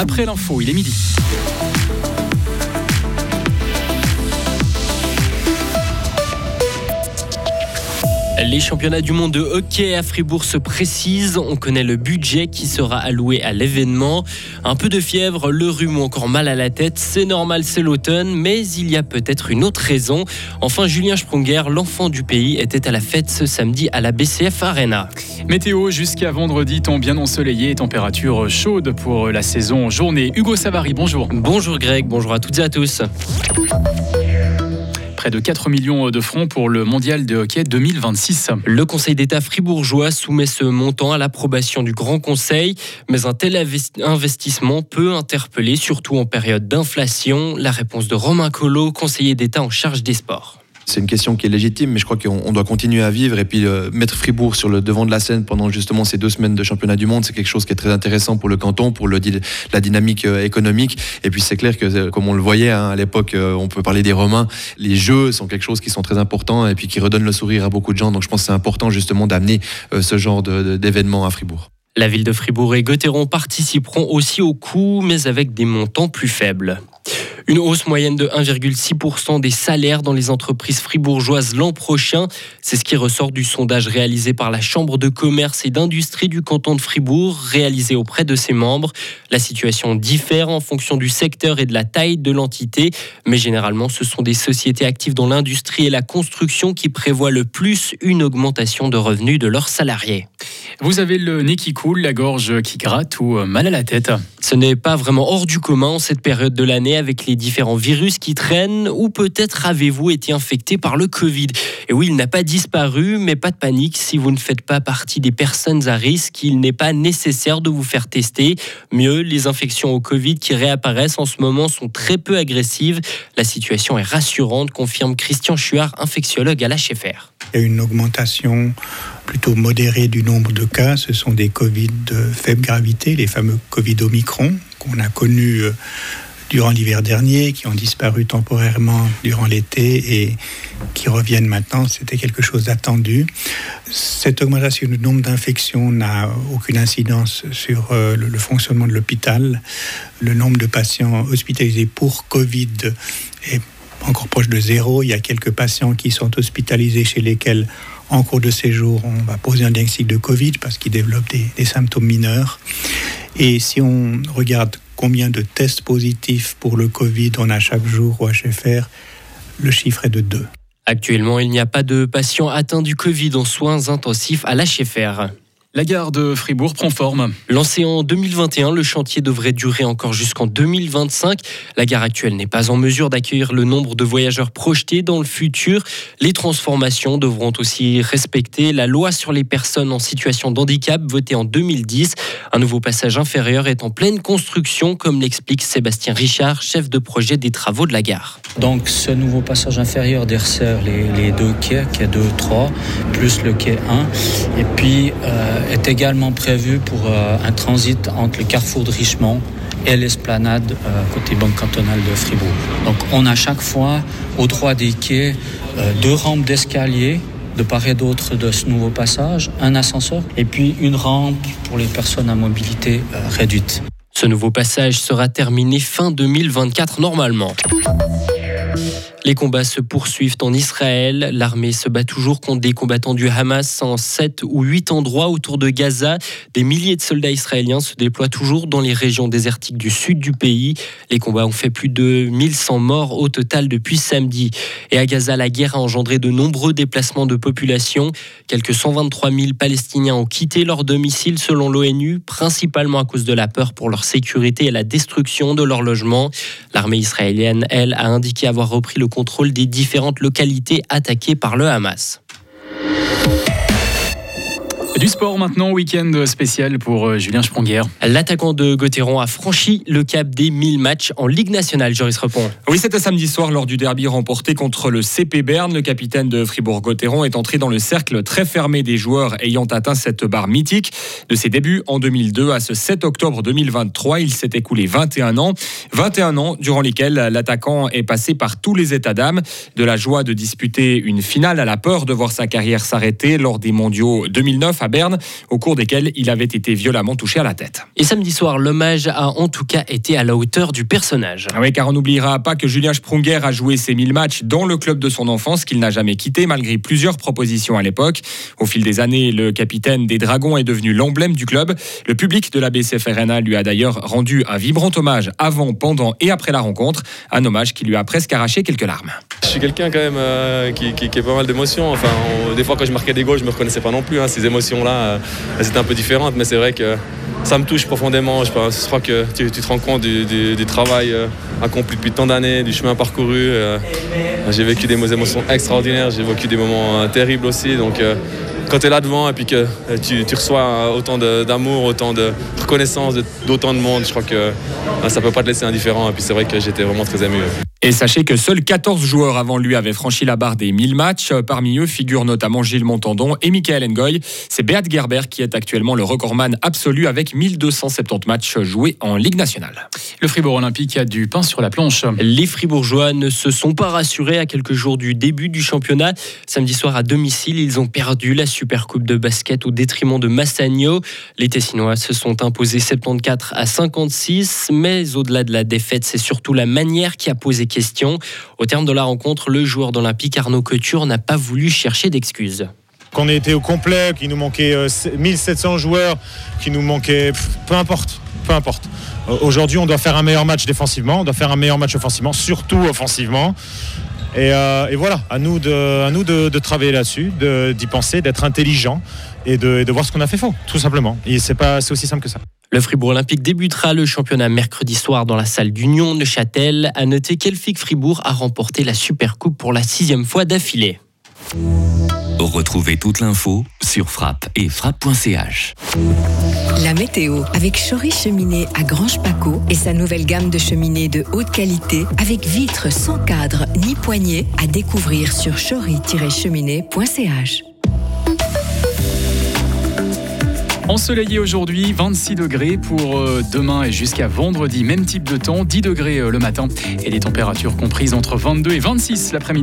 Après l'info, il est midi. Les championnats du monde de hockey à Fribourg se précisent. On connaît le budget qui sera alloué à l'événement. Un peu de fièvre, le rhume ou encore mal à la tête, c'est normal, c'est l'automne, mais il y a peut-être une autre raison. Enfin, Julien Sprunger, l'enfant du pays, était à la fête ce samedi à la BCF Arena. Météo jusqu'à vendredi, temps bien ensoleillé, température chaude pour la saison journée. Hugo Savary, bonjour. Bonjour Greg, bonjour à toutes et à tous près de 4 millions de francs pour le mondial de hockey 2026. Le Conseil d'État fribourgeois soumet ce montant à l'approbation du Grand Conseil, mais un tel investissement peut interpeller, surtout en période d'inflation. La réponse de Romain Collot, conseiller d'État en charge des sports. C'est une question qui est légitime, mais je crois qu'on doit continuer à vivre et puis euh, mettre Fribourg sur le devant de la scène pendant justement ces deux semaines de championnat du monde, c'est quelque chose qui est très intéressant pour le canton, pour la dynamique euh, économique. Et puis c'est clair que, euh, comme on le voyait hein, à l'époque, on peut parler des Romains, les jeux sont quelque chose qui sont très importants et puis qui redonnent le sourire à beaucoup de gens. Donc je pense que c'est important justement d'amener ce genre d'événements à Fribourg. La ville de Fribourg et Gotteron participeront aussi au coup, mais avec des montants plus faibles. Une hausse moyenne de 1,6% des salaires dans les entreprises fribourgeoises l'an prochain. C'est ce qui ressort du sondage réalisé par la Chambre de commerce et d'industrie du canton de Fribourg, réalisé auprès de ses membres. La situation diffère en fonction du secteur et de la taille de l'entité, mais généralement ce sont des sociétés actives dans l'industrie et la construction qui prévoient le plus une augmentation de revenus de leurs salariés. Vous avez le nez qui coule, la gorge qui gratte ou mal à la tête Ce n'est pas vraiment hors du commun en cette période de l'année avec les différents virus qui traînent ou peut-être avez-vous été infecté par le Covid. Et oui, il n'a pas disparu, mais pas de panique si vous ne faites pas partie des personnes à risque, il n'est pas nécessaire de vous faire tester. Mieux, les infections au Covid qui réapparaissent en ce moment sont très peu agressives. La situation est rassurante, confirme Christian Chuard, infectiologue à l'HFR. Il y a une augmentation plutôt modérée du nombre de cas. Ce sont des Covid de faible gravité, les fameux Covid Omicron qu'on a connus euh, durant l'hiver dernier, qui ont disparu temporairement durant l'été et qui reviennent maintenant. C'était quelque chose d'attendu. Cette augmentation du nombre d'infections n'a aucune incidence sur euh, le fonctionnement de l'hôpital. Le nombre de patients hospitalisés pour Covid est encore proche de zéro. Il y a quelques patients qui sont hospitalisés chez lesquels en cours de séjour, on va poser un diagnostic de Covid parce qu'ils développent des, symptômes mineurs. Et si on regarde combien de tests positifs pour le Covid on a chaque jour au HFR, le chiffre est de 2. Actuellement, il n'y a pas de patients atteints du Covid en soins intensifs à l'HFR. La gare de Fribourg prend forme. Lancé en 2021, le chantier devrait durer encore jusqu'en 2025. La gare actuelle n'est pas en mesure d'accueillir le nombre de voyageurs projetés dans le futur. Les transformations devront aussi respecter la loi sur les personnes en situation de handicap votée en 2010. Un nouveau passage inférieur est en pleine construction, comme l'explique Sébastien Richard, chef de projet des travaux de la gare. Donc ce nouveau passage inférieur dessert les, deux quais, quai 2, 3, plus le quai 1. Et puis euh, est également prévu pour euh, un transit entre le carrefour de Richemont et l'esplanade euh, côté banque cantonale de Fribourg. Donc on a chaque fois au droit des quais deux rampes d'escalier de part et d'autre de ce nouveau passage, un ascenseur et puis une rampe pour les personnes à mobilité réduite. Ce nouveau passage sera terminé fin 2024 normalement. Les combats se poursuivent en Israël. L'armée se bat toujours contre des combattants du Hamas en 7 ou 8 endroits autour de Gaza. Des milliers de soldats israéliens se déploient toujours dans les régions désertiques du sud du pays. Les combats ont fait plus de 1100 morts au total depuis samedi. Et à Gaza, la guerre a engendré de nombreux déplacements de population. Quelques 123 000 Palestiniens ont quitté leur domicile selon l'ONU, principalement à cause de la peur pour leur sécurité et la destruction de leur logement. L'armée israélienne, elle, a indiqué avoir repris le des différentes localités attaquées par le Hamas. Du sport maintenant, week-end spécial pour euh, Julien Spronguer. L'attaquant de Gauthieron a franchi le cap des 1000 matchs en Ligue nationale, Joris Repon. Oui, c'était samedi soir lors du derby remporté contre le CP Berne. Le capitaine de Fribourg-Gauthieron est entré dans le cercle très fermé des joueurs ayant atteint cette barre mythique. De ses débuts en 2002 à ce 7 octobre 2023, il s'est écoulé 21 ans. 21 ans durant lesquels l'attaquant est passé par tous les états d'âme, de la joie de disputer une finale à la peur de voir sa carrière s'arrêter lors des mondiaux 2009 à à Berne, au cours desquels il avait été violemment touché à la tête. Et samedi soir, l'hommage a en tout cas été à la hauteur du personnage. Ah oui, car on n'oubliera pas que Julien Sprunger a joué ses 1000 matchs dans le club de son enfance qu'il n'a jamais quitté malgré plusieurs propositions à l'époque. Au fil des années, le capitaine des Dragons est devenu l'emblème du club. Le public de la BCFRNA lui a d'ailleurs rendu un vibrant hommage avant, pendant et après la rencontre, un hommage qui lui a presque arraché quelques larmes. Je suis quelqu'un quand même euh, qui, qui, qui, a pas mal d'émotions. Enfin, on, des fois quand je marquais des goals, je me reconnaissais pas non plus. Hein. Ces émotions-là, euh, elles étaient un peu différentes, mais c'est vrai que ça me touche profondément. Je, crois que tu, te rends compte du, travail euh, accompli depuis tant d'années, du chemin parcouru. Euh, j'ai vécu des émotions extraordinaires, j'ai vécu des moments euh, terribles aussi. Quand tu es là devant et puis que tu, tu reçois autant d'amour, autant de reconnaissance d'autant de monde, je crois que ça peut pas te laisser indifférent. Et puis c'est vrai que j'étais vraiment très ému. Et sachez que seuls 14 joueurs avant lui avaient franchi la barre des 1000 matchs. Parmi eux figurent notamment Gilles Montandon et Michael Ngoy. C'est Beat Gerber qui est actuellement le recordman absolu avec 1270 matchs joués en Ligue nationale. Le Fribourg Olympique a du pain sur la planche. Les Fribourgeois ne se sont pas rassurés à quelques jours du début du championnat. Samedi soir à domicile, ils ont perdu la Supercoupe de basket au détriment de Massagno. Les Tessinois se sont imposés 74 à 56, mais au-delà de la défaite, c'est surtout la manière qui a posé question. Au terme de la rencontre, le joueur d'Olympique Arnaud Couture n'a pas voulu chercher d'excuses. Qu'on ait été au complet, qu'il nous manquait 1700 joueurs, qu'il nous manquait... Peu importe, peu importe. Aujourd'hui, on doit faire un meilleur match défensivement, on doit faire un meilleur match offensivement, surtout offensivement. Et, euh, et, voilà, à nous de, de, de travailler là-dessus, d'y penser, d'être intelligent et de, de voir ce qu'on a fait faux, tout simplement. Et c'est aussi simple que ça. Le Fribourg Olympique débutera le championnat mercredi soir dans la salle d'Union Neuchâtel. À noter qu'Elfic Fribourg a remporté la Supercoupe pour la sixième fois d'affilée. Retrouvez toute l'info sur frappe et frappe.ch. La météo avec Chory Cheminée à Grange Paco et sa nouvelle gamme de cheminées de haute qualité avec vitres sans cadre ni poignée à découvrir sur chory-cheminée.ch. Ensoleillé aujourd'hui, 26 degrés pour demain et jusqu'à vendredi, même type de temps, 10 degrés le matin et des températures comprises entre 22 et 26 l'après-midi.